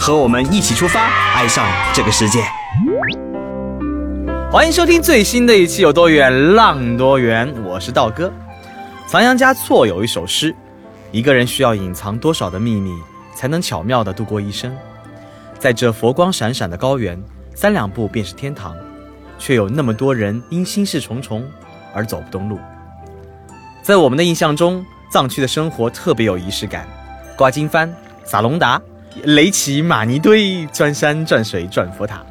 和我们一起出发，爱上这个世界。欢迎收听最新的一期《有多远浪多远》，我是道哥。仓央嘉措有一首诗：“一个人需要隐藏多少的秘密，才能巧妙地度过一生？在这佛光闪闪的高原，三两步便是天堂，却有那么多人因心事重重而走不动路。”在我们的印象中，藏区的生活特别有仪式感，挂经幡、撒隆达、垒起玛尼堆、转山转水转佛塔。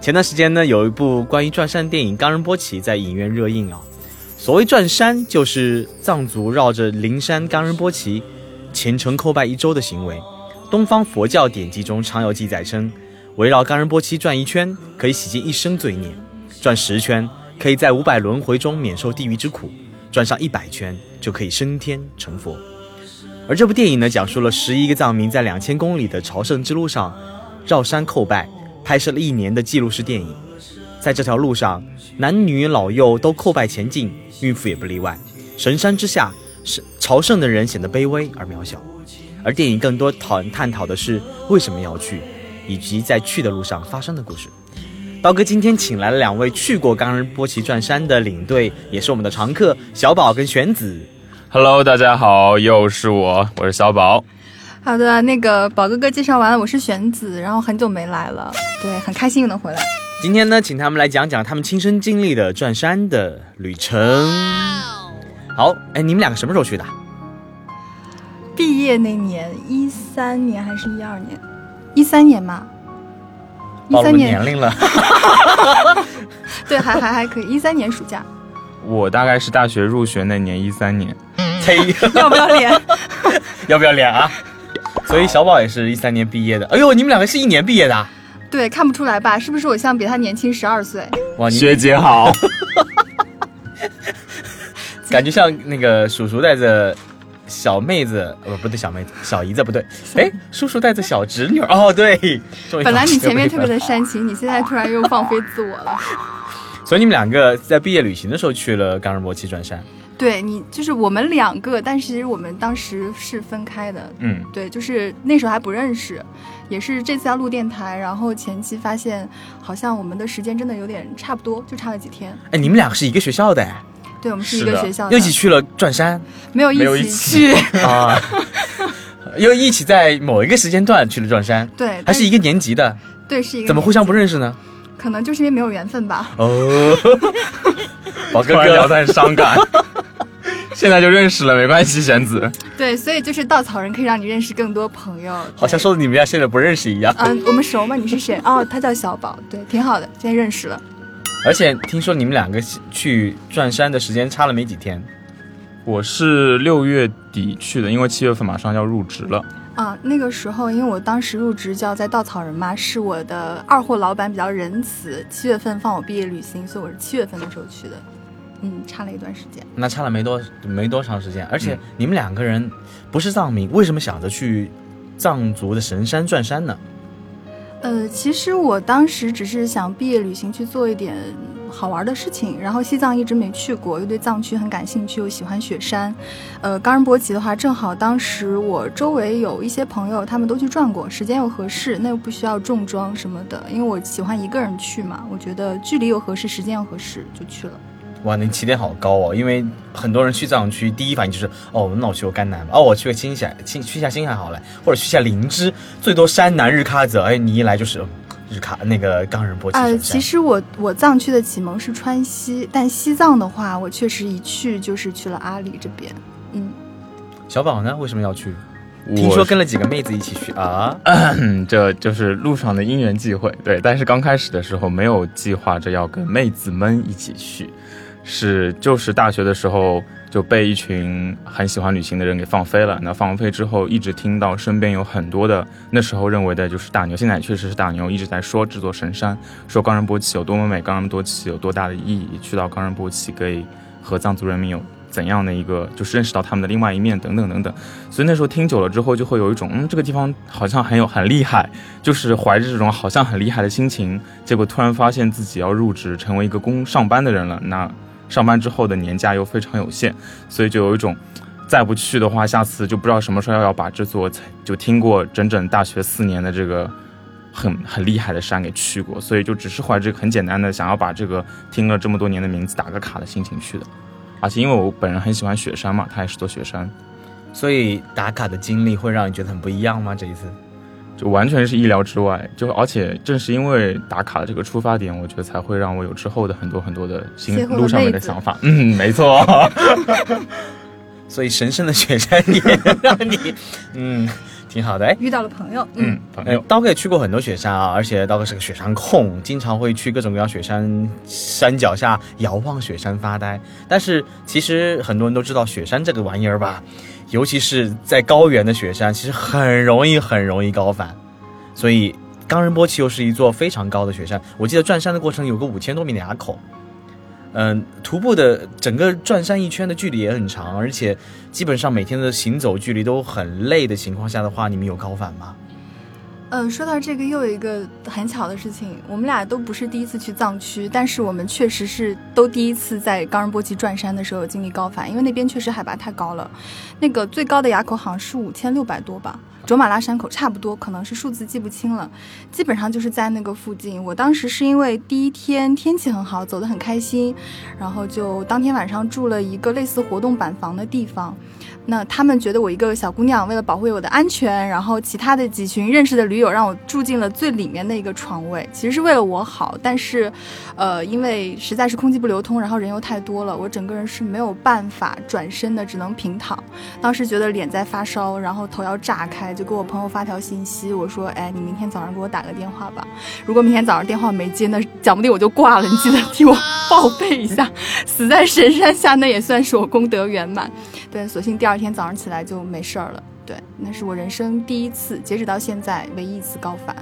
前段时间呢，有一部关于转山电影《冈仁波齐》在影院热映啊。所谓转山，就是藏族绕着灵山冈仁波齐虔诚叩拜一周的行为。东方佛教典籍中常有记载称，围绕冈仁波齐转一圈，可以洗净一生罪孽；转十圈，可以在五百轮回中免受地狱之苦；转上一百圈，就可以升天成佛。而这部电影呢，讲述了十一个藏民在两千公里的朝圣之路上绕山叩拜。拍摄了一年的记录式电影，在这条路上，男女老幼都叩拜前进，孕妇也不例外。神山之下，是朝圣的人显得卑微而渺小。而电影更多讨探讨的是为什么要去，以及在去的路上发生的故事。刀哥今天请来了两位去过冈仁波齐转山的领队，也是我们的常客小宝跟玄子。Hello，大家好，又是我，我是小宝。好的，那个宝哥哥介绍完了，我是玄子，然后很久没来了，对，很开心又能回来。今天呢，请他们来讲讲他们亲身经历的转山的旅程。好，哎，你们两个什么时候去的？毕业那年，一三年还是一二年？一三年嘛。暴露年龄了。对，还还还可以。一三年暑假。我大概是大学入学那年，一三年。呸 要不要脸？要不要脸啊？所以小宝也是一三年毕业的。哎呦，你们两个是一年毕业的？对，看不出来吧？是不是我像比他年轻十二岁？哇，学姐好，感觉像那个叔叔带着小妹子，呃，不对，小妹子，小姨子不对。哎，叔叔带着小侄女。哦，对。本来你前面特别的煽情，你现在突然又放飞自我了。所以你们两个在毕业旅行的时候去了冈仁波齐转山。对你就是我们两个，但是其实我们当时是分开的。嗯，对，就是那时候还不认识，也是这次要录电台，然后前期发现好像我们的时间真的有点差不多，就差了几天。哎，你们两个是一个学校的？对，我们是一个学校，又一起去了转山，没有一起去啊，又一起在某一个时间段去了转山，对，还是一个年级的，对，是一个，怎么互相不认识呢？可能就是因为没有缘分吧。哦，宝哥哥聊得很伤感。现在就认识了，没关系，玄子。对，所以就是稻草人可以让你认识更多朋友。好像说的你们俩现在不认识一样。嗯，我们熟吗？你是谁？哦，他叫小宝。对，挺好的，现在认识了。而且听说你们两个去转山的时间差了没几天。我是六月底去的，因为七月份马上要入职了。啊，那个时候因为我当时入职就要在稻草人嘛，是我的二货老板比较仁慈，七月份放我毕业旅行，所以我是七月份的时候去的。嗯，差了一段时间，那差了没多没多长时间，而且你们两个人不是藏民，为什么想着去藏族的神山转山呢？呃，其实我当时只是想毕业旅行去做一点好玩的事情，然后西藏一直没去过，又对藏区很感兴趣，又喜欢雪山。呃，冈仁波齐的话，正好当时我周围有一些朋友，他们都去转过，时间又合适，那又不需要重装什么的，因为我喜欢一个人去嘛，我觉得距离又合适，时间又合适，就去了。哇，你起点好高哦！因为很多人去藏区，第一反应就是哦，那我去过甘南吧，哦，我去个青海，青去下青海好了，或者去下林芝，最多山南日喀则。哎，你一来就是日卡那个冈仁波齐。呃，其实我我藏区的启蒙是川西，但西藏的话，我确实一去就是去了阿里这边。嗯，小宝呢？为什么要去？听说跟了几个妹子一起去啊？这就是路上的因缘际会。对，但是刚开始的时候没有计划着要跟妹子们一起去。是，就是大学的时候就被一群很喜欢旅行的人给放飞了。那放飞之后，一直听到身边有很多的那时候认为的就是大牛，现在确实是大牛，一直在说这座神山，说冈仁波齐有多么美，冈仁波齐有多大的意义，去到冈仁波齐可以和藏族人民有怎样的一个，就是认识到他们的另外一面等等等等。所以那时候听久了之后，就会有一种嗯，这个地方好像很有很厉害，就是怀着这种好像很厉害的心情，结果突然发现自己要入职成为一个工上班的人了，那。上班之后的年假又非常有限，所以就有一种，再不去的话，下次就不知道什么时候要把这座就听过整整大学四年的这个很很厉害的山给去过，所以就只是怀着很简单的想要把这个听了这么多年的名字打个卡的心情去的。而且因为我本人很喜欢雪山嘛，它也是座雪山，所以打卡的经历会让你觉得很不一样吗？这一次？就完全是意料之外，就而且正是因为打卡的这个出发点，我觉得才会让我有之后的很多很多的心路上面的想法。嗯，没错。所以神圣的雪山也让你，嗯，挺好的。哎，遇到了朋友，嗯，朋友。刀哥也去过很多雪山啊，而且刀哥是个雪山控，经常会去各种各样雪山山脚下遥望雪山发呆。但是其实很多人都知道雪山这个玩意儿吧。尤其是在高原的雪山，其实很容易很容易高反，所以冈仁波齐又是一座非常高的雪山。我记得转山的过程有个五千多米的垭口，嗯，徒步的整个转山一圈的距离也很长，而且基本上每天的行走距离都很累的情况下的话，你们有高反吗？嗯，说到这个，又有一个很巧的事情，我们俩都不是第一次去藏区，但是我们确实是都第一次在冈仁波齐转山的时候经历高反，因为那边确实海拔太高了，那个最高的垭口好像是五千六百多吧，卓玛拉山口差不多，可能是数字记不清了，基本上就是在那个附近。我当时是因为第一天天气很好，走得很开心，然后就当天晚上住了一个类似活动板房的地方。那他们觉得我一个小姑娘，为了保护我的安全，然后其他的几群认识的驴友让我住进了最里面的一个床位，其实是为了我好。但是，呃，因为实在是空气不流通，然后人又太多了，我整个人是没有办法转身的，只能平躺。当时觉得脸在发烧，然后头要炸开，就给我朋友发条信息，我说：“哎，你明天早上给我打个电话吧。如果明天早上电话没接，那 讲不定我就挂了。你记得替我报备一下。死在神山下，那也算是我功德圆满。对，索性第二。”天早上起来就没事儿了，对，那是我人生第一次，截止到现在唯一一次高反，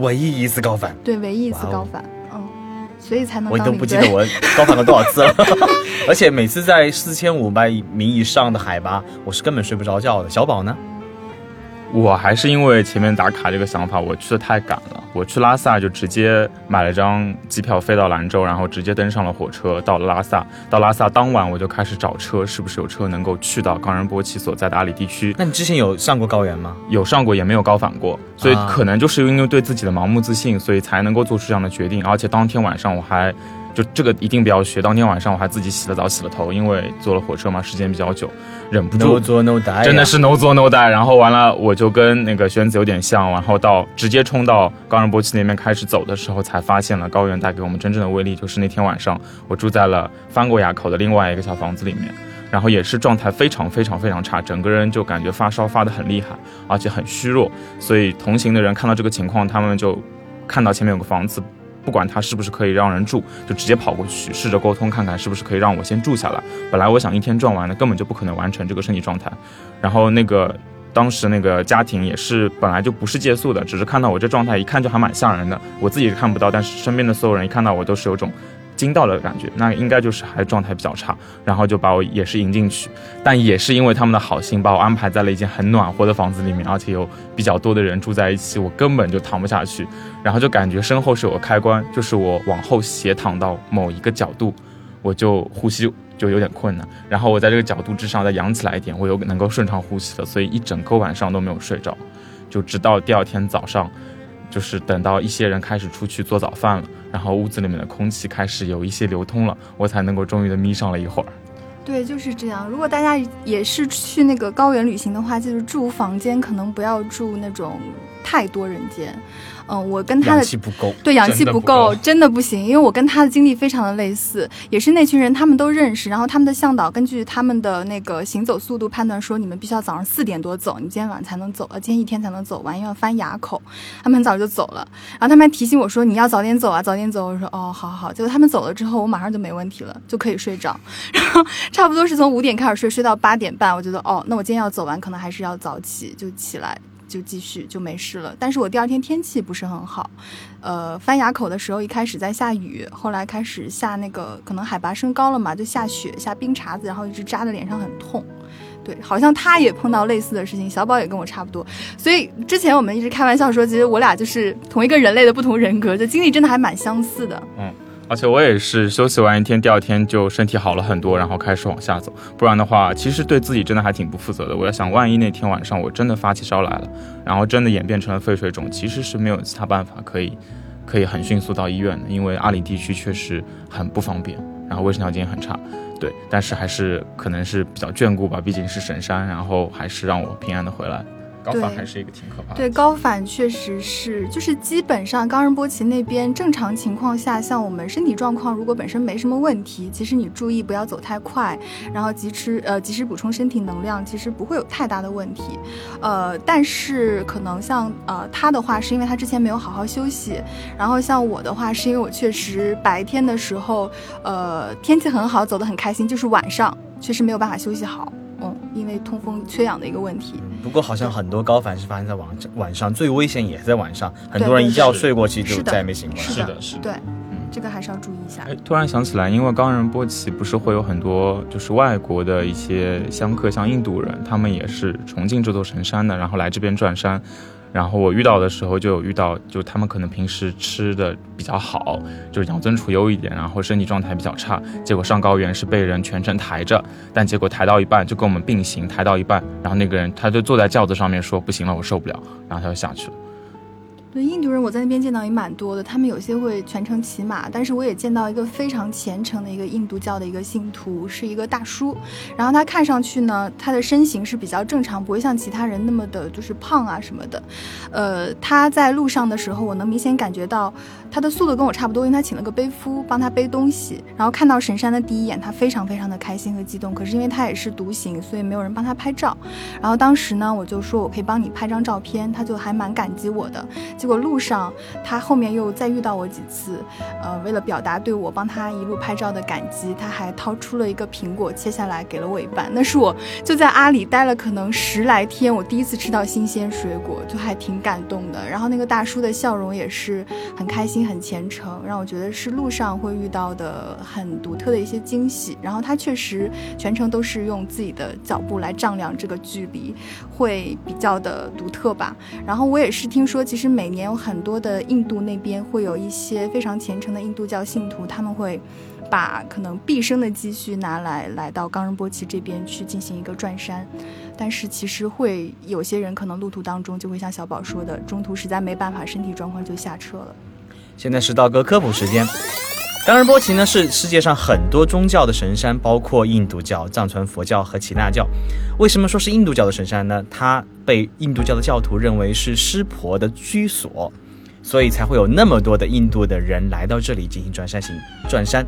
唯一一次高反，对，唯一一次高反，嗯，所以才能。我都不记得我高反了多少次了，而且每次在四千五百米以上的海拔，我是根本睡不着觉的。小宝呢？我还是因为前面打卡这个想法，我去的太赶了。我去拉萨就直接买了张机票飞到兰州，然后直接登上了火车到了拉萨。到拉萨当晚我就开始找车，是不是有车能够去到冈仁波齐所在的阿里地区？那你之前有上过高原吗？有上过，也没有高反过，所以可能就是因为对自己的盲目自信，所以才能够做出这样的决定。而且当天晚上我还。就这个一定不要学。当天晚上我还自己洗了澡、洗了头，因为坐了火车嘛，时间比较久，忍不住。No 做 No die，真的是 No 做 No die。然后完了，我就跟那个轩子有点像，然后到直接冲到冈仁波齐那边开始走的时候，才发现了高原带给我们真正的威力。就是那天晚上，我住在了翻过垭口的另外一个小房子里面，然后也是状态非常非常非常差，整个人就感觉发烧发得很厉害，而且很虚弱。所以同行的人看到这个情况，他们就看到前面有个房子。不管他是不是可以让人住，就直接跑过去试着沟通，看看是不是可以让我先住下来。本来我想一天转完的，根本就不可能完成这个身体状态。然后那个当时那个家庭也是本来就不是借宿的，只是看到我这状态，一看就还蛮吓人的。我自己是看不到，但是身边的所有人一看到我都是有种。惊到的感觉，那应该就是还状态比较差，然后就把我也是迎进去，但也是因为他们的好心，把我安排在了一间很暖和的房子里面，而且有比较多的人住在一起，我根本就躺不下去，然后就感觉身后是有个开关，就是我往后斜躺到某一个角度，我就呼吸就有点困难，然后我在这个角度之上再仰起来一点，我又能够顺畅呼吸了，所以一整个晚上都没有睡着，就直到第二天早上。就是等到一些人开始出去做早饭了，然后屋子里面的空气开始有一些流通了，我才能够终于的眯上了一会儿。对，就是这样。如果大家也是去那个高原旅行的话，就是住房间可能不要住那种太多人间。嗯，我跟他的氧气不够。对氧气不够，真的不行，因为我跟他的经历非常的类似，也是那群人他们都认识，然后他们的向导根据他们的那个行走速度判断说，你们必须要早上四点多走，你今天晚上才能走，呃，今天一天才能走完，因为要翻垭口，他们很早就走了，然后他们还提醒我说你要早点走啊，早点走，我说哦，好好好，结果他们走了之后，我马上就没问题了，就可以睡着，然后差不多是从五点开始睡，睡到八点半，我觉得哦，那我今天要走完，可能还是要早起，就起来。就继续就没事了，但是我第二天天气不是很好，呃，翻垭口的时候一开始在下雨，后来开始下那个可能海拔升高了嘛，就下雪下冰碴子，然后一直扎在脸上很痛。对，好像他也碰到类似的事情，小宝也跟我差不多，所以之前我们一直开玩笑说，其实我俩就是同一个人类的不同人格，就经历真的还蛮相似的。嗯而且我也是休息完一天，第二天就身体好了很多，然后开始往下走。不然的话，其实对自己真的还挺不负责的。我在想，万一那天晚上我真的发起烧来了，然后真的演变成了肺水肿，其实是没有其他办法可以可以很迅速到医院的，因为阿里地区确实很不方便，然后卫生条件也很差。对，但是还是可能是比较眷顾吧，毕竟是神山，然后还是让我平安的回来。高反对还是一个挺可怕的。对，高反确实是，就是基本上冈仁波齐那边正常情况下，像我们身体状况如果本身没什么问题，其实你注意不要走太快，然后及时呃及时补充身体能量，其实不会有太大的问题。呃，但是可能像呃他的话，是因为他之前没有好好休息，然后像我的话，是因为我确实白天的时候，呃天气很好，走得很开心，就是晚上确实没有办法休息好。嗯，因为通风缺氧的一个问题。不过好像很多高反是发生在晚晚上，最危险也在晚上，很多人一觉睡过去就再也没醒过来。是的是的对，这个还是要注意一下。哎，突然想起来，因为冈仁波齐不是会有很多就是外国的一些香客，像印度人，他们也是崇敬这座神山的，然后来这边转山。然后我遇到的时候就有遇到，就他们可能平时吃的比较好，就是养尊处优一点，然后身体状态比较差，结果上高原是被人全程抬着，但结果抬到一半就跟我们并行，抬到一半，然后那个人他就坐在轿子上面说不行了，我受不了，然后他就下去了。对印度人，我在那边见到也蛮多的，他们有些会全程骑马，但是我也见到一个非常虔诚的一个印度教的一个信徒，是一个大叔，然后他看上去呢，他的身形是比较正常，不会像其他人那么的就是胖啊什么的，呃，他在路上的时候，我能明显感觉到他的速度跟我差不多，因为他请了个背夫帮他背东西，然后看到神山的第一眼，他非常非常的开心和激动，可是因为他也是独行，所以没有人帮他拍照，然后当时呢，我就说我可以帮你拍张照片，他就还蛮感激我的。结果路上他后面又再遇到我几次，呃，为了表达对我帮他一路拍照的感激，他还掏出了一个苹果切下来给了我一半。那是我就在阿里待了可能十来天，我第一次吃到新鲜水果，就还挺感动的。然后那个大叔的笑容也是很开心、很虔诚，让我觉得是路上会遇到的很独特的一些惊喜。然后他确实全程都是用自己的脚步来丈量这个距离，会比较的独特吧。然后我也是听说，其实每年有很多的印度那边会有一些非常虔诚的印度教信徒，他们会把可能毕生的积蓄拿来来到冈仁波齐这边去进行一个转山。但是其实会有些人可能路途当中就会像小宝说的，中途实在没办法，身体状况就下车了。现在是道哥科普时间。当仁波齐呢是世界上很多宗教的神山，包括印度教、藏传佛教和耆那教。为什么说是印度教的神山呢？它被印度教的教徒认为是湿婆的居所，所以才会有那么多的印度的人来到这里进行转山行转山。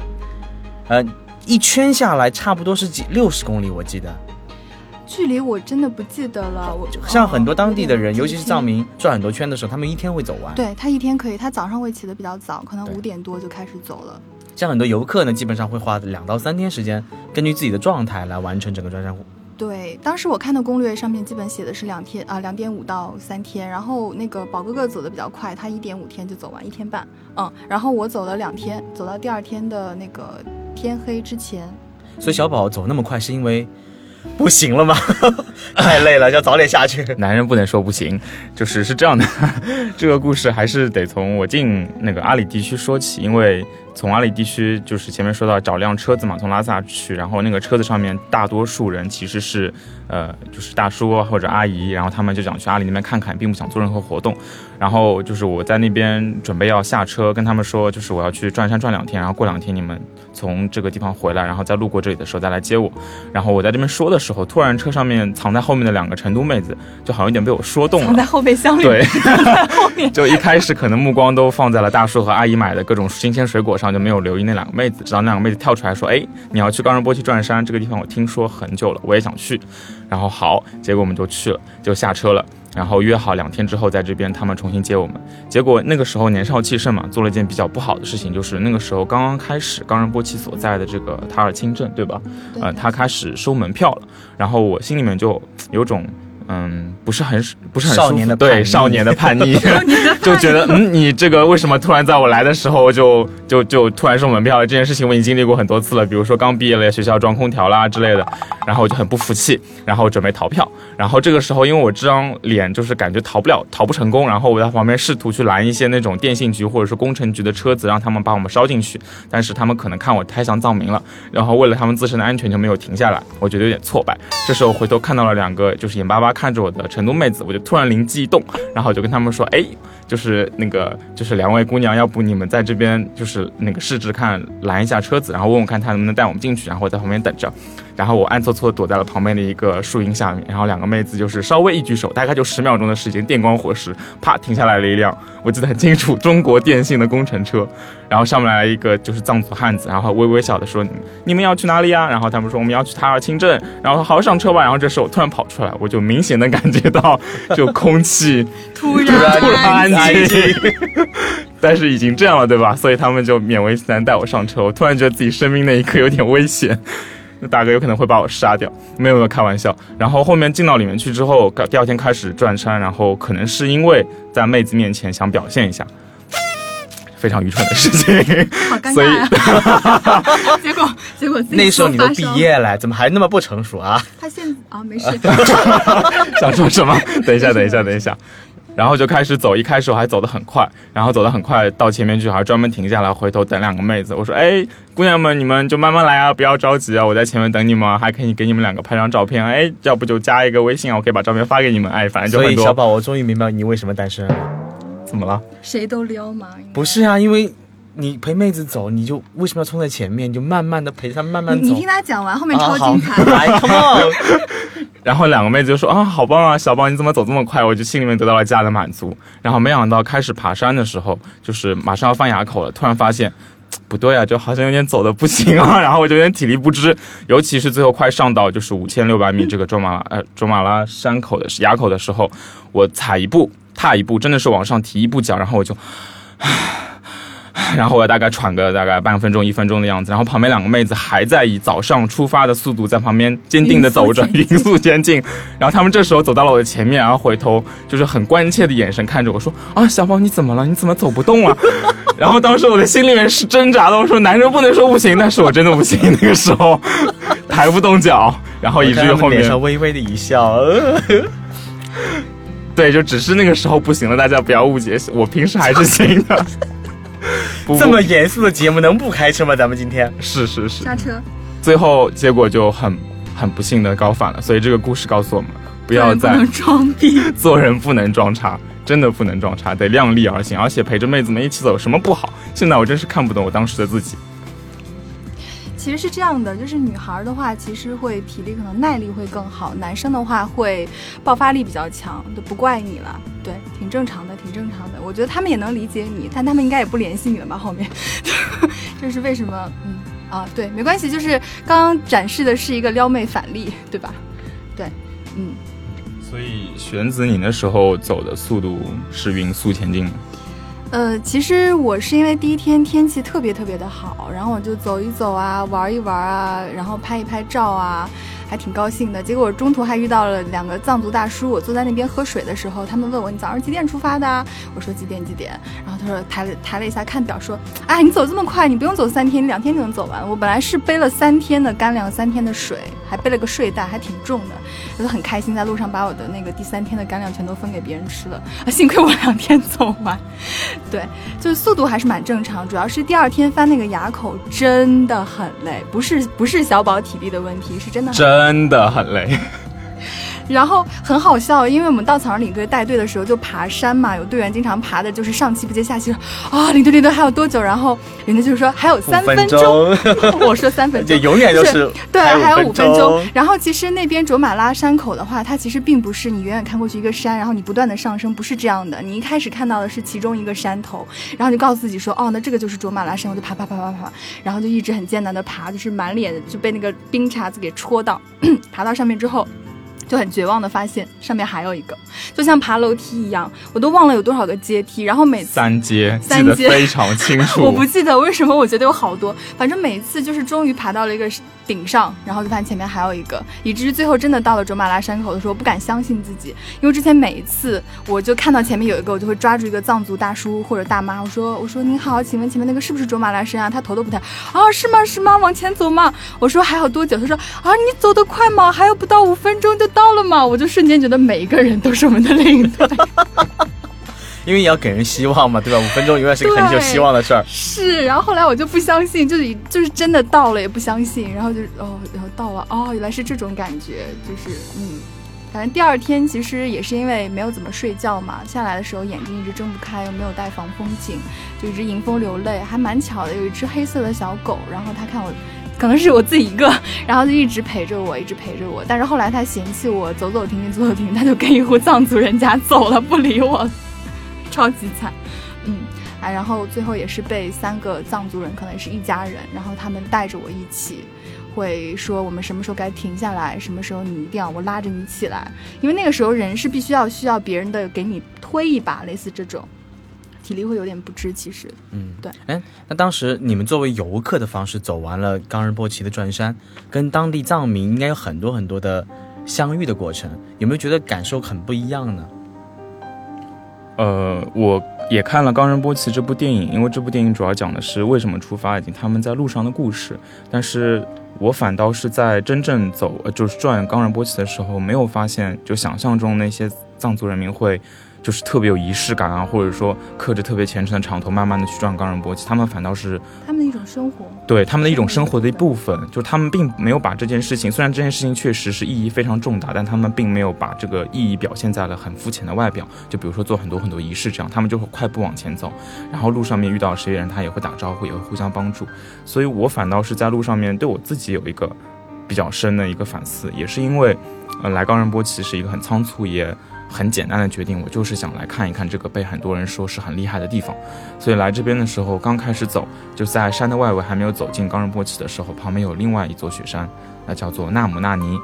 呃，一圈下来差不多是几六十公里，我记得。距离我真的不记得了，我像很多当地的人，哦尤其是藏民，转很多圈的时候，他们一天会走完。对他一天可以，他早上会起得比较早，可能五点多就开始走了。像很多游客呢，基本上会花两到三天时间，根据自己的状态来完成整个转山。对，当时我看的攻略上面基本写的是两天啊，两点五到三天。然后那个宝哥哥走的比较快，他一点五天就走完，一天半。嗯，然后我走了两天，走到第二天的那个天黑之前。所以小宝走那么快，是因为 不行了吗？太累了，要早点下去。男人不能说不行，就是是这样的，这个故事还是得从我进那个阿里地区说起，因为从阿里地区就是前面说到找辆车子嘛，从拉萨去，然后那个车子上面大多数人其实是呃就是大叔或者阿姨，然后他们就想去阿里那边看看，并不想做任何活动，然然后就是我在那边准备要下车，跟他们说，就是我要去转山转两天，然后过两天你们从这个地方回来，然后再路过这里的时候再来接我。然后我在这边说的时候，突然车上面藏在后面的两个成都妹子就好像有点被我说动了，藏在后备箱里。对，就一开始可能目光都放在了大叔和阿姨买的各种新鲜水果上，就没有留意那两个妹子。直到那两个妹子跳出来说：“哎，你要去冈仁波齐转山这个地方，我听说很久了，我也想去。”然后好，结果我们就去了，就下车了。然后约好两天之后在这边他们重新接我们，结果那个时候年少气盛嘛，做了一件比较不好的事情，就是那个时候刚刚开始冈仁波齐所在的这个塔尔钦镇，对吧？呃，他开始收门票了，然后我心里面就有种。嗯，不是很不是很少年的对少年的叛逆，就觉得嗯，你这个为什么突然在我来的时候就就就突然收门票？这件事情我已经经历过很多次了，比如说刚毕业了学校装空调啦之类的，然后我就很不服气，然后准备逃票。然后这个时候，因为我这张脸就是感觉逃不了，逃不成功，然后我在旁边试图去拦一些那种电信局或者是工程局的车子，让他们把我们捎进去。但是他们可能看我太像藏民了，然后为了他们自身的安全就没有停下来，我觉得有点挫败。这时候回头看到了两个就是眼巴巴。看着我的成都妹子，我就突然灵机一动，然后就跟他们说：“哎，就是那个，就是两位姑娘，要不你们在这边就是那个试试看，拦一下车子，然后问问看她能不能带我们进去，然后我在旁边等着。”然后我暗搓搓躲在了旁边的一个树荫下面，然后两个妹子就是稍微一举手，大概就十秒钟的时间，电光火石，啪停下来了一辆，我记得很清楚，中国电信的工程车。然后上面来了一个就是藏族汉子，然后微微笑的说：“你们要去哪里呀？”然后他们说：“我们要去塔尔清镇。”然后好上车吧。然后这时候我突然跑出来，我就明显的感觉到，就空气突然突然安静。但是已经这样了，对吧？所以他们就勉为其难带我上车。我突然觉得自己生命那一刻有点危险。大哥有可能会把我杀掉，没有没有开玩笑。然后后面进到里面去之后，第二天开始转山，然后可能是因为在妹子面前想表现一下，非常愚蠢的事情，好尴 尬呀。结果结果那时候你都毕业了，怎么还那么不成熟啊？他现啊没事。想说什么？等一下等一下等一下。然后就开始走，一开始我还走得很快，然后走得很快到前面去，还专门停下来回头等两个妹子。我说：“哎，姑娘们，你们就慢慢来啊，不要着急啊，我在前面等你们，还可以给你们两个拍张照片。哎，要不就加一个微信啊，我可以把照片发给你们。哎，反正就很多。”所以小宝，我终于明白你为什么单身了。怎么了？谁都撩吗？不是啊，因为。你陪妹子走，你就为什么要冲在前面？你就慢慢的陪她慢慢走。你听她讲完，后面超精彩。来，Come on！然后两个妹子就说啊，好棒啊，小宝你怎么走这么快？我就心里面得到了极大的满足。然后没想到开始爬山的时候，就是马上要翻垭口了，突然发现不对啊，就好像有点走的不行啊。然后我就有点体力不支，尤其是最后快上到就是五千六百米这个卓玛拉呃卓玛拉山口的垭口的时候，我踩一步踏一步，真的是往上提一步脚，然后我就。然后我大概喘个大概半分钟一分钟的样子，然后旁边两个妹子还在以早上出发的速度在旁边坚定的走着，匀速前进。然后他们这时候走到了我的前面，然后回头就是很关切的眼神看着我说：“啊，小宝你怎么了？你怎么走不动啊？” 然后当时我的心里面是挣扎的，我说男生不能说不行，但是我真的不行，那个时候抬不动脚，然后以至于后面脸上微微的一笑。对，就只是那个时候不行了，大家不要误解，我平时还是行的。这么严肃的节目能不开车吗？咱们今天是是是刹车，最后结果就很很不幸的高反了。所以这个故事告诉我们，不要再装逼，做人不能装叉，真的不能装叉，得量力而行。而且陪着妹子们一起走有什么不好？现在我真是看不懂我当时的自己。其实是这样的，就是女孩的话，其实会体力可能耐力会更好，男生的话会爆发力比较强，都不怪你了，对，挺正常的，挺正常的。我觉得他们也能理解你，但他们应该也不联系你了吧？后面，这是为什么？嗯，啊，对，没关系，就是刚刚展示的是一个撩妹反例，对吧？对，嗯。所以玄子，你那时候走的速度是匀速前进吗？呃，其实我是因为第一天天气特别特别的好，然后我就走一走啊，玩一玩啊，然后拍一拍照啊。还挺高兴的，结果中途还遇到了两个藏族大叔。我坐在那边喝水的时候，他们问我你早上几点出发的？我说几点几点。然后他说抬了抬了一下看表说，哎，你走这么快，你不用走三天，你两天就能走完。我本来是背了三天的干粮，三天的水，还背了个睡袋，还挺重的。我就很开心，在路上把我的那个第三天的干粮全都分给别人吃了。啊，幸亏我两天走完。对，就是速度还是蛮正常，主要是第二天翻那个垭口真的很累，不是不是小宝体力的问题，是真的。真的很累，然后很好笑，因为我们稻草人领队带队的时候就爬山嘛，有队员经常爬的就是上气不接下气，说啊领队领队还有多久？然后人家就说还有三分钟，我说三分钟，永远都是对，还有五分钟。然后其实那边卓玛拉山口的话，它其实并不是你远远看过去一个山，然后你不断的上升，不是这样的。你一开始看到的是其中一个山头，然后就告诉自己说，哦，那这个就是卓玛拉山，我就爬爬爬爬爬，然后就一直很艰难的爬，就是满脸就被那个冰碴子给戳到，爬到上面之后。就很绝望的发现上面还有一个，就像爬楼梯一样，我都忘了有多少个阶梯。然后每次三阶，三阶非常清楚。我不记得为什么，我觉得有好多。反正每次就是终于爬到了一个顶上，然后就发现前面还有一个，以至于最后真的到了卓玛拉山口的时候，不敢相信自己，因为之前每一次我就看到前面有一个，我就会抓住一个藏族大叔或者大妈，我说我说您好，请问前面那个是不是卓玛拉山啊？他头都不抬，啊是吗是吗？往前走吗？我说还有多久？他说啊你走得快吗？还有不到五分钟就。到了吗？我就瞬间觉得每一个人都是我们的领队，因为你要给人希望嘛，对吧？五分钟永远是个很有希望的事儿。是，然后后来我就不相信，就是就是真的到了也不相信，然后就哦，然后到了哦，原来是这种感觉，就是嗯，反正第二天其实也是因为没有怎么睡觉嘛，下来的时候眼睛一直睁不开，又没有带防风镜，就一直迎风流泪，还蛮巧的，有一只黑色的小狗，然后它看我。可能是我自己一个，然后就一直陪着我，一直陪着我。但是后来他嫌弃我走走停停，走走停停，他就跟一户藏族人家走了，不理我，超级惨。嗯，啊，然后最后也是被三个藏族人，可能是一家人，然后他们带着我一起，会说我们什么时候该停下来，什么时候你一定要我拉着你起来，因为那个时候人是必须要需要别人的给你推一把，类似这种。体力会有点不支，其实，嗯，对，哎，那当时你们作为游客的方式走完了冈仁波齐的转山，跟当地藏民应该有很多很多的相遇的过程，有没有觉得感受很不一样呢？呃，我也看了《冈仁波齐》这部电影，因为这部电影主要讲的是为什么出发以及他们在路上的故事，但是我反倒是在真正走，就是转冈仁波齐的时候，没有发现就想象中那些藏族人民会。就是特别有仪式感啊，或者说刻着特别虔诚的长头，慢慢的去转冈仁波齐，他们反倒是他们的一种生活，对他们的一种生活的一部分。就是他们并没有把这件事情，虽然这件事情确实是意义非常重大，但他们并没有把这个意义表现在了很肤浅的外表。就比如说做很多很多仪式这样，他们就会快步往前走，然后路上面遇到谁人，他也会打招呼，也会互相帮助。所以我反倒是在路上面对我自己有一个比较深的一个反思，也是因为，呃，来冈仁波齐是一个很仓促也。很简单的决定，我就是想来看一看这个被很多人说是很厉害的地方，所以来这边的时候，刚开始走就在山的外围，还没有走进冈仁波齐的时候，旁边有另外一座雪山，那叫做纳姆纳尼。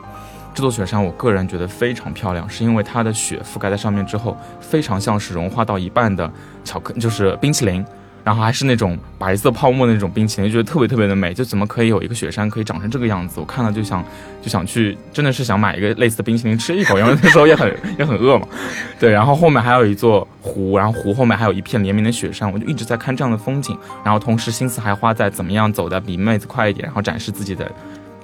这座雪山，我个人觉得非常漂亮，是因为它的雪覆盖在上面之后，非常像是融化到一半的巧克，就是冰淇淋。然后还是那种白色泡沫的那种冰淇淋，就觉得特别特别的美。就怎么可以有一个雪山可以长成这个样子？我看了就想就想去，真的是想买一个类似的冰淇淋吃一口，因为那时候也很 也很饿嘛。对，然后后面还有一座湖，然后湖后面还有一片连绵的雪山，我就一直在看这样的风景，然后同时心思还花在怎么样走的比妹子快一点，然后展示自己的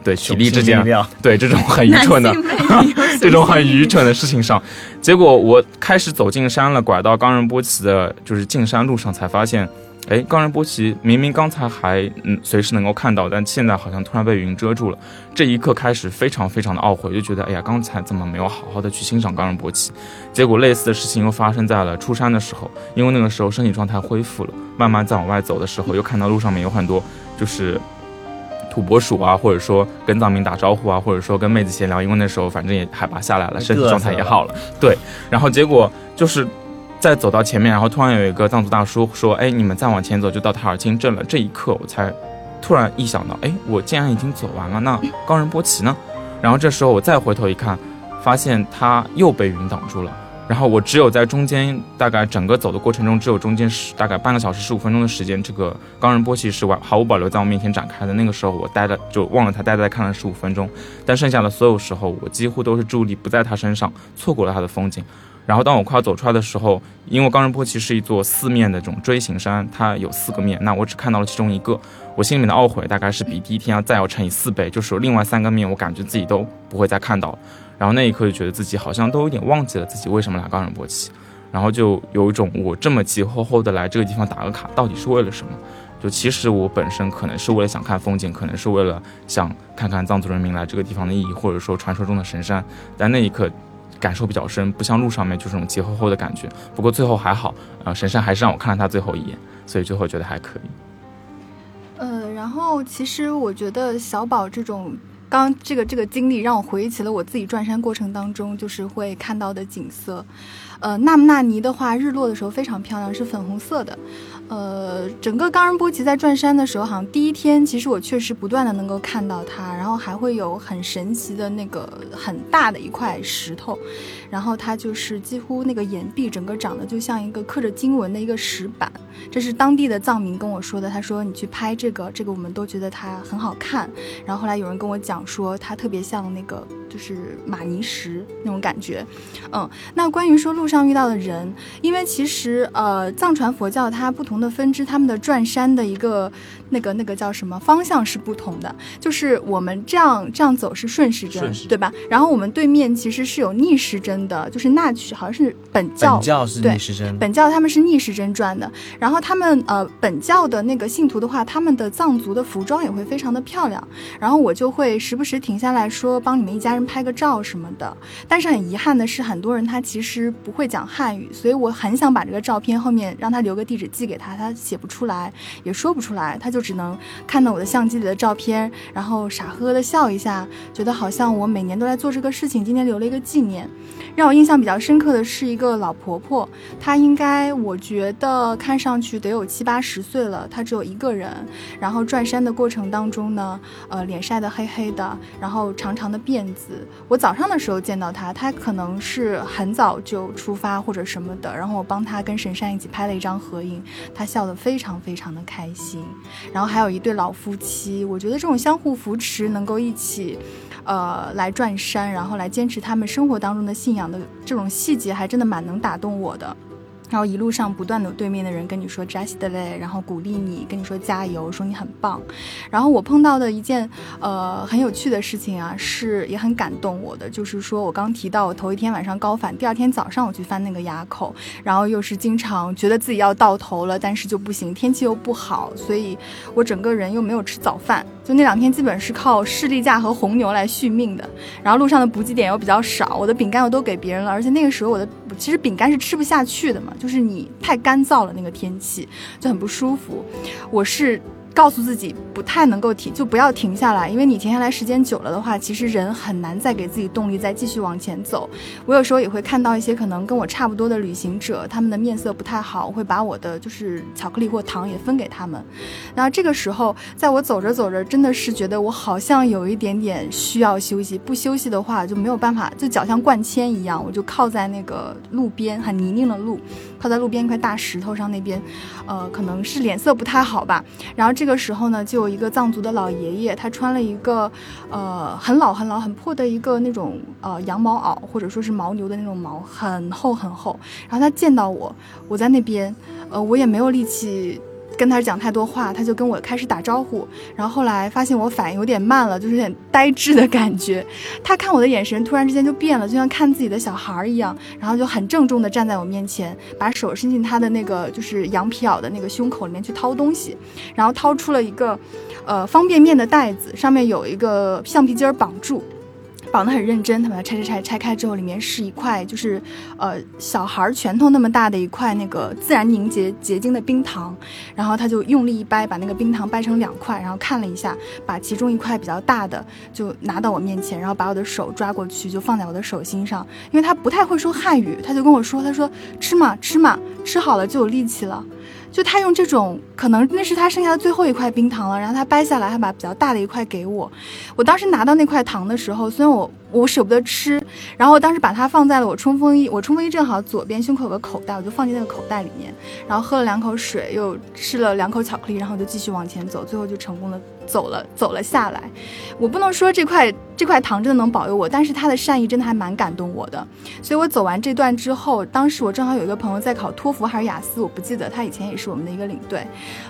对体力之间，对这种很愚蠢的 这种很愚蠢的事情上。结果我开始走进山了，拐到冈仁波齐的就是进山路上，才发现。哎，冈仁波齐明明刚才还嗯随时能够看到，但现在好像突然被云遮住了。这一刻开始非常非常的懊悔，就觉得哎呀，刚才怎么没有好好的去欣赏冈仁波齐？结果类似的事情又发生在了出山的时候，因为那个时候身体状态恢复了，慢慢再往外走的时候，又看到路上面有很多就是土拨鼠啊，或者说跟藏民打招呼啊，或者说跟妹子闲聊，因为那时候反正也海拔下来了，身体状态也好了。对，然后结果就是。再走到前面，然后突然有一个藏族大叔说：“哎，你们再往前走就到塔尔钦镇了。”这一刻，我才突然意想到：“哎，我竟然已经走完了，那冈仁波齐呢？”然后这时候我再回头一看，发现他又被云挡住了。然后我只有在中间，大概整个走的过程中，只有中间十大概半个小时十五分钟的时间，这个冈仁波齐是完毫无保留在我面前展开的。那个时候我呆了，就忘了他，呆呆看了十五分钟。但剩下的所有时候，我几乎都是注意力不在他身上，错过了他的风景。然后当我快要走出来的时候，因为冈仁波齐是一座四面的这种锥形山，它有四个面，那我只看到了其中一个，我心里面的懊悔大概是比第一天要再要乘以四倍，就是另外三个面我感觉自己都不会再看到了。然后那一刻就觉得自己好像都有点忘记了自己为什么来冈仁波齐，然后就有一种我这么急吼吼的来这个地方打个卡，到底是为了什么？就其实我本身可能是为了想看风景，可能是为了想看看藏族人民来这个地方的意义，或者说传说中的神山，但那一刻。感受比较深，不像路上面就是那种急吼吼的感觉。不过最后还好，呃，神山还是让我看了他最后一眼，所以最后觉得还可以。呃，然后其实我觉得小宝这种。刚这个这个经历让我回忆起了我自己转山过程当中就是会看到的景色，呃，纳木纳尼的话，日落的时候非常漂亮，是粉红色的。呃，整个冈仁波齐在转山的时候，好像第一天其实我确实不断的能够看到它，然后还会有很神奇的那个很大的一块石头，然后它就是几乎那个岩壁整个长得就像一个刻着经文的一个石板，这是当地的藏民跟我说的，他说你去拍这个，这个我们都觉得它很好看，然后后来有人跟我讲说它特别像那个。就是玛尼石那种感觉，嗯，那关于说路上遇到的人，因为其实呃藏传佛教它不同的分支，他们的转山的一个那个那个叫什么方向是不同的，就是我们这样这样走是顺时针，对吧？然后我们对面其实是有逆时针的，就是那曲好像是本教，本教是逆时针，本教他们是逆时针转的。然后他们呃本教的那个信徒的话，他们的藏族的服装也会非常的漂亮。然后我就会时不时停下来说帮你们一家人。拍个照什么的，但是很遗憾的是，很多人他其实不会讲汉语，所以我很想把这个照片后面让他留个地址寄给他，他写不出来，也说不出来，他就就只能看到我的相机里的照片，然后傻呵呵的笑一下，觉得好像我每年都在做这个事情，今天留了一个纪念。让我印象比较深刻的是一个老婆婆，她应该我觉得看上去得有七八十岁了，她只有一个人，然后转山的过程当中呢，呃，脸晒得黑黑的，然后长长的辫子。我早上的时候见到她，她可能是很早就出发或者什么的，然后我帮她跟神山一起拍了一张合影，她笑得非常非常的开心。然后还有一对老夫妻，我觉得这种相互扶持，能够一起，呃，来转山，然后来坚持他们生活当中的信仰的这种细节，还真的蛮能打动我的。然后一路上不断的有对面的人跟你说扎西德勒，然后鼓励你，跟你说加油，说你很棒。然后我碰到的一件呃很有趣的事情啊，是也很感动我的，就是说我刚提到我头一天晚上高反，第二天早上我去翻那个垭口，然后又是经常觉得自己要到头了，但是就不行，天气又不好，所以我整个人又没有吃早饭，就那两天基本是靠士力架和红牛来续命的。然后路上的补给点又比较少，我的饼干我都给别人了，而且那个时候我的其实饼干是吃不下去的嘛。就是你太干燥了，那个天气就很不舒服。我是。告诉自己不太能够停，就不要停下来，因为你停下来时间久了的话，其实人很难再给自己动力，再继续往前走。我有时候也会看到一些可能跟我差不多的旅行者，他们的面色不太好，我会把我的就是巧克力或糖也分给他们。然后这个时候，在我走着走着，真的是觉得我好像有一点点需要休息，不休息的话就没有办法，就脚像灌铅一样，我就靠在那个路边，很泥泞的路，靠在路边一块大石头上那边，呃，可能是脸色不太好吧。然后这。个时候呢，就有一个藏族的老爷爷，他穿了一个，呃，很老很老很破的一个那种呃羊毛袄，或者说是牦牛的那种毛，很厚很厚。然后他见到我，我在那边，呃，我也没有力气。跟他讲太多话，他就跟我开始打招呼，然后后来发现我反应有点慢了，就是有点呆滞的感觉。他看我的眼神突然之间就变了，就像看自己的小孩一样，然后就很郑重的站在我面前，把手伸进他的那个就是羊皮袄的那个胸口里面去掏东西，然后掏出了一个，呃方便面的袋子，上面有一个橡皮筋绑住。绑得很认真，他把它拆拆拆拆开之后，里面是一块就是，呃，小孩拳头那么大的一块那个自然凝结结晶的冰糖，然后他就用力一掰，把那个冰糖掰成两块，然后看了一下，把其中一块比较大的就拿到我面前，然后把我的手抓过去，就放在我的手心上，因为他不太会说汉语，他就跟我说，他说吃嘛吃嘛，吃好了就有力气了。就他用这种，可能那是他剩下的最后一块冰糖了，然后他掰下来，他把比较大的一块给我。我当时拿到那块糖的时候，虽然我我舍不得吃，然后我当时把它放在了我冲锋衣，我冲锋衣正好左边胸口有个口袋，我就放进那个口袋里面，然后喝了两口水，又吃了两口巧克力，然后就继续往前走，最后就成功了走了走了下来。我不能说这块。这块糖真的能保佑我，但是他的善意真的还蛮感动我的。所以我走完这段之后，当时我正好有一个朋友在考托福还是雅思，我不记得，他以前也是我们的一个领队，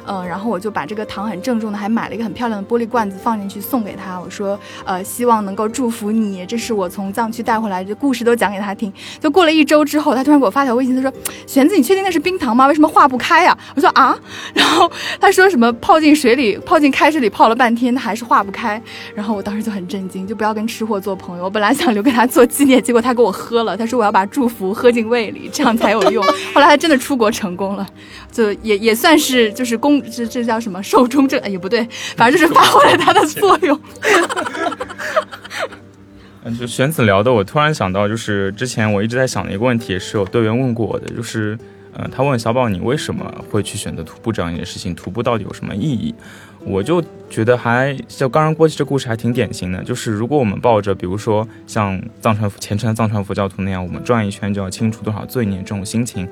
嗯，然后我就把这个糖很郑重的还买了一个很漂亮的玻璃罐子放进去送给他，我说，呃，希望能够祝福你，这是我从藏区带回来，的故事都讲给他听。就过了一周之后，他突然给我发条微信，他说，玄子，你确定那是冰糖吗？为什么化不开呀？我说啊，然后他说什么泡进水里，泡进开水里泡了半天，他还是化不开。然后我当时就很震惊，就不要跟吃货做朋友。我本来想留给他做纪念，结果他给我喝了。他说我要把祝福喝进胃里，这样才有用。后来他真的出国成功了，就也也算是就是功这这叫什么寿终正也不对，反正就是发挥了他的作用。嗯，就玄子聊的，我突然想到，就是之前我一直在想的一个问题，也是有队员问过我的，就是。嗯，他问小宝你为什么会去选择徒步这样一件事情？徒步到底有什么意义？我就觉得还就刚刚过去这故事还挺典型的，就是如果我们抱着比如说像藏传虔诚的藏传佛教徒那样，我们转一圈就要清除多少罪孽这种心情，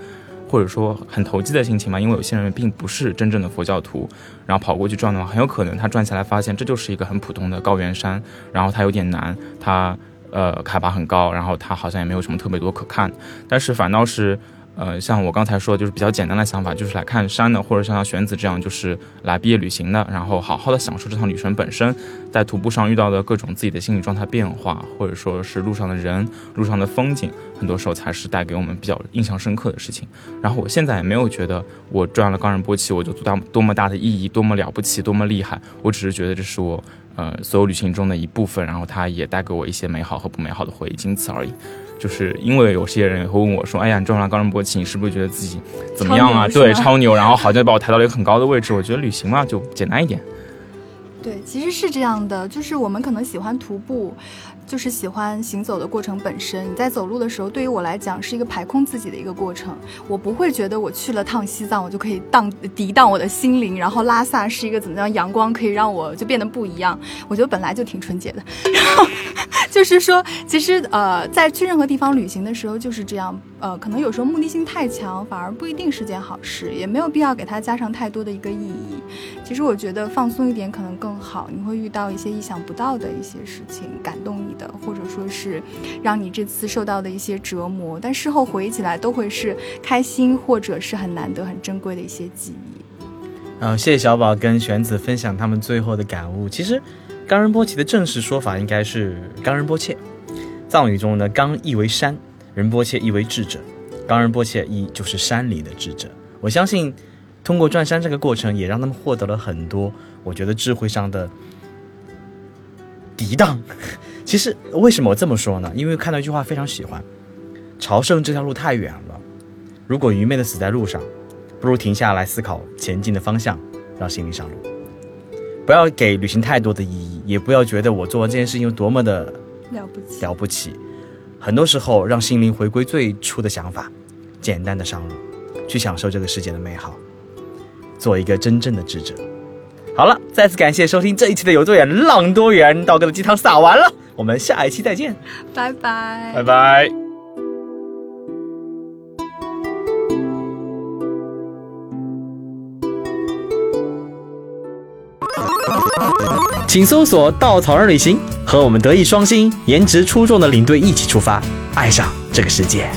或者说很投机的心情嘛，因为有些人并不是真正的佛教徒，然后跑过去转的话，很有可能他转下来发现这就是一个很普通的高原山，然后它有点难，它呃海拔很高，然后它好像也没有什么特别多可看，但是反倒是。呃，像我刚才说，就是比较简单的想法，就是来看山的，或者像玄子这样，就是来毕业旅行的，然后好好的享受这趟旅程本身，在徒步上遇到的各种自己的心理状态变化，或者说是路上的人、路上的风景，很多时候才是带给我们比较印象深刻的事情。然后我现在也没有觉得我转了冈仁波齐我就多大多么大的意义，多么了不起，多么厉害，我只是觉得这是我呃所有旅行中的一部分，然后它也带给我一些美好和不美好的回忆，仅此而已。就是因为有些人也会问我说：“哎呀，你撞上高仁波奇，你是不是觉得自己怎么样啊？对，超牛，然后好像把我抬到了一个很高的位置。”我觉得旅行嘛，就简单一点。对，其实是这样的，就是我们可能喜欢徒步。就是喜欢行走的过程本身。你在走路的时候，对于我来讲是一个排空自己的一个过程。我不会觉得我去了趟西藏，我就可以荡涤荡我的心灵。然后拉萨是一个怎么样阳光，可以让我就变得不一样。我觉得本来就挺纯洁的。然后 就是说，其实呃，在去任何地方旅行的时候就是这样。呃，可能有时候目的性太强，反而不一定是件好事，也没有必要给它加上太多的一个意义。其实我觉得放松一点可能更好。你会遇到一些意想不到的一些事情，感动你。的，或者说是让你这次受到的一些折磨，但事后回忆起来都会是开心，或者是很难得、很珍贵的一些记忆。嗯，谢谢小宝跟玄子分享他们最后的感悟。其实，冈仁波齐的正式说法应该是冈仁波切。藏语中呢，冈意为山，仁波切意为智者。冈仁波切意就是山里的智者。我相信，通过转山这个过程，也让他们获得了很多，我觉得智慧上的涤荡。其实为什么我这么说呢？因为看到一句话非常喜欢：朝圣这条路太远了，如果愚昧的死在路上，不如停下来思考前进的方向，让心灵上路。不要给旅行太多的意义，也不要觉得我做这件事情有多么的了不起。了不起，很多时候让心灵回归最初的想法，简单的上路，去享受这个世界的美好，做一个真正的智者。好了，再次感谢收听这一期的有多远浪多远，道哥的鸡汤撒完了。我们下一期再见，拜拜，拜拜。请搜索“稻草人旅行”，和我们德艺双馨、颜值出众的领队一起出发，爱上这个世界。